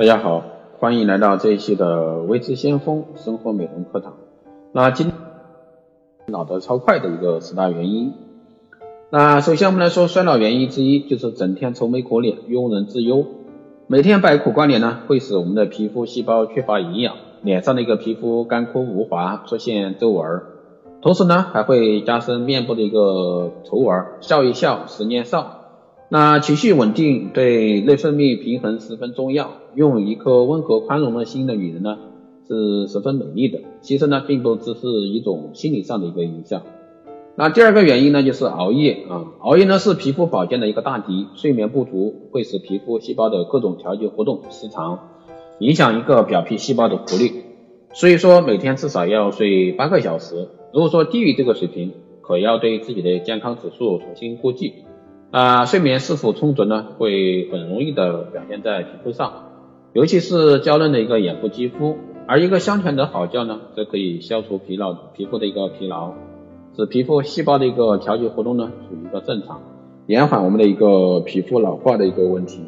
大家好，欢迎来到这一期的微知先锋生活美容课堂。那今老得超快的一个十大原因。那首先我们来说衰老原因之一就是整天愁眉苦脸、庸人自忧。每天摆苦瓜脸呢，会使我们的皮肤细胞缺乏营养，脸上的一个皮肤干枯无华，出现皱纹。同时呢，还会加深面部的一个皱纹。笑一笑，十年少。那情绪稳定对内分泌平衡十分重要。用一颗温和宽容的心的女人呢，是十分美丽的。其实呢，并不只是一种心理上的一个影响。那第二个原因呢，就是熬夜啊。熬夜呢是皮肤保健的一个大敌。睡眠不足会使皮肤细胞的各种调节活动失常，影响一个表皮细胞的活力。所以说，每天至少要睡八个小时。如果说低于这个水平，可要对自己的健康指数重新估计。啊，睡眠是否充足呢？会很容易的表现在皮肤上，尤其是娇嫩的一个眼部肌肤。而一个香甜的好觉呢，则可以消除疲劳皮肤的一个疲劳，使皮肤细胞的一个调节活动呢处于一个正常，延缓我们的一个皮肤老化的一个问题。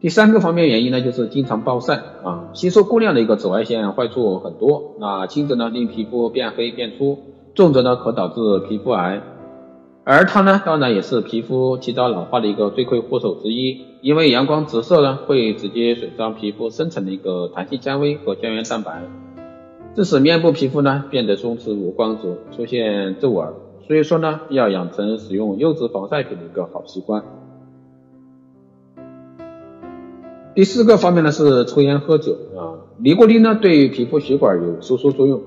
第三个方面原因呢，就是经常暴晒啊，吸收过量的一个紫外线坏处很多。那轻则呢令皮肤变黑变粗，重则呢可导致皮肤癌。而它呢，当然也是皮肤提早老化的一个罪魁祸首之一，因为阳光直射呢，会直接损伤皮肤生成的一个弹性纤维和胶原蛋白，致使面部皮肤呢变得松弛无光泽，出现皱纹。所以说呢，要养成使用优质防晒品的一个好习惯。第四个方面呢是抽烟喝酒啊，尼古丁呢对皮肤血管有收缩作用，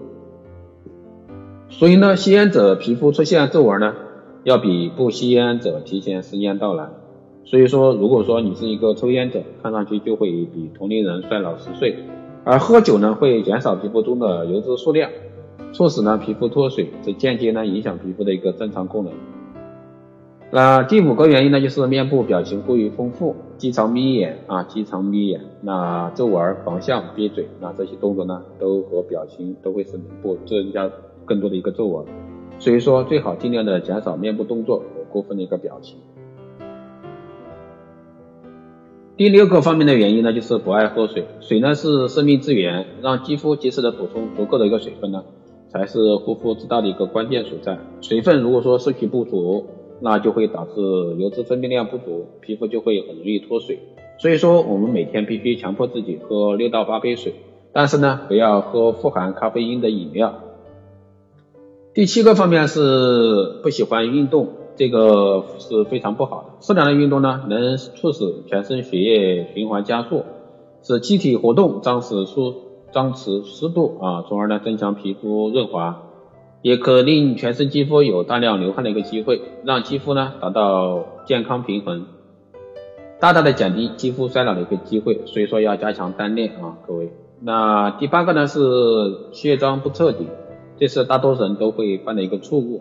所以呢，吸烟者皮肤出现皱纹呢。要比不吸烟者提前时间到来，所以说，如果说你是一个抽烟者，看上去就会比同龄人衰老十岁。而喝酒呢，会减少皮肤中的油脂数量，促使呢皮肤脱水，这间接呢影响皮肤的一个正常功能。那第五个原因呢，就是面部表情过于丰富，经常眯眼啊，经常眯眼，那皱纹、仿相、憋嘴，那这些动作呢，都和表情都会使脸部增加更多的一个皱纹。所以说，最好尽量的减少面部动作和过分的一个表情。第六个方面的原因呢，就是不爱喝水。水呢是生命之源，让肌肤及时的补充足够的一个水分呢，才是护肤之道的一个关键所在。水分如果说摄取不足，那就会导致油脂分泌量不足，皮肤就会很容易脱水。所以说，我们每天必须强迫自己喝六到八杯水，但是呢，不要喝富含咖啡因的饮料。第七个方面是不喜欢运动，这个是非常不好的。适量的运动呢，能促使全身血液循环加速，使机体活动张弛舒张弛湿度啊，从而呢增强皮肤润滑，也可令全身肌肤有大量流汗的一个机会，让肌肤呢达到健康平衡，大大的减低肌肤衰老的一个机会。所以说要加强锻炼啊，各位。那第八个呢是卸妆不彻底。这是大多数人都会犯的一个错误，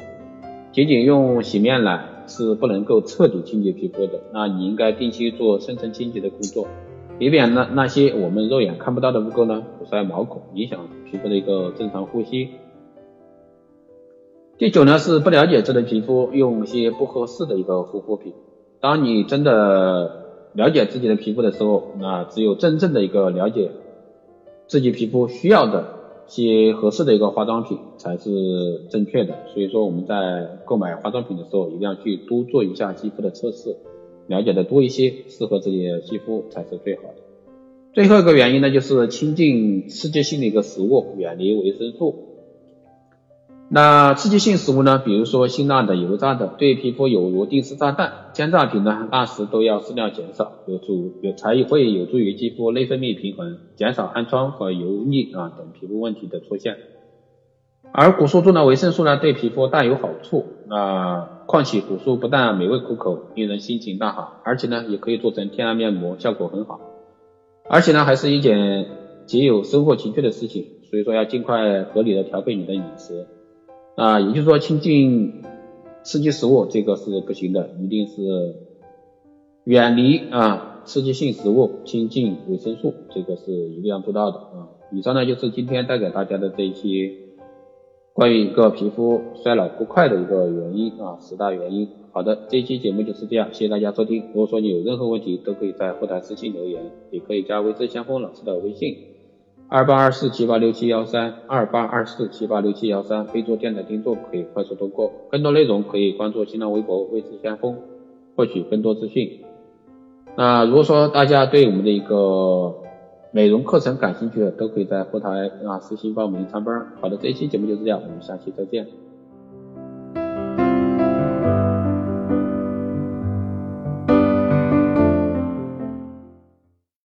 仅仅用洗面奶是不能够彻底清洁皮肤的。那你应该定期做深层清洁的工作，以免那那些我们肉眼看不到的污垢呢堵塞毛孔，影响皮肤的一个正常呼吸。第九呢是不了解自己的皮肤，用一些不合适的一个护肤品。当你真的了解自己的皮肤的时候，那只有真正的一个了解自己皮肤需要的。些合适的一个化妆品才是正确的，所以说我们在购买化妆品的时候，一定要去多做一下肌肤的测试，了解的多一些，适合自己的肌肤才是最好的。最后一个原因呢，就是亲近刺激性的一个食物，远离维生素。那刺激性食物呢？比如说辛辣的、油炸的，对皮肤有如定时炸弹。煎炸品呢，那时都要适量减少，有助有才会有助于肌肤内分泌平衡，减少暗疮和油腻啊等皮肤问题的出现。而果蔬中的维生素呢，对皮肤大有好处。那况且果蔬不但美味可口，令人心情大好，而且呢，也可以做成天然面膜，效果很好。而且呢，还是一件极有生活情趣的事情。所以说，要尽快合理的调配你的饮食。啊，也就是说，亲近刺激食物这个是不行的，一定是远离啊刺激性食物，亲近维生素，这个是一定要做到的啊。以上呢就是今天带给大家的这一期关于一个皮肤衰老不快的一个原因啊，十大原因。好的，这一期节目就是这样，谢谢大家收听。如果说你有任何问题，都可以在后台私信留言，也可以加微知先锋老师的微信二八二四七八六七幺三二八二四七八六七幺三，备注电台听众可以快速通过。更多内容可以关注新浪微博未知先锋，获取更多资讯。那如果说大家对我们的一个美容课程感兴趣的，都可以在后台啊私信报名参班。好的，这一期节目就是这样，我们下期再见。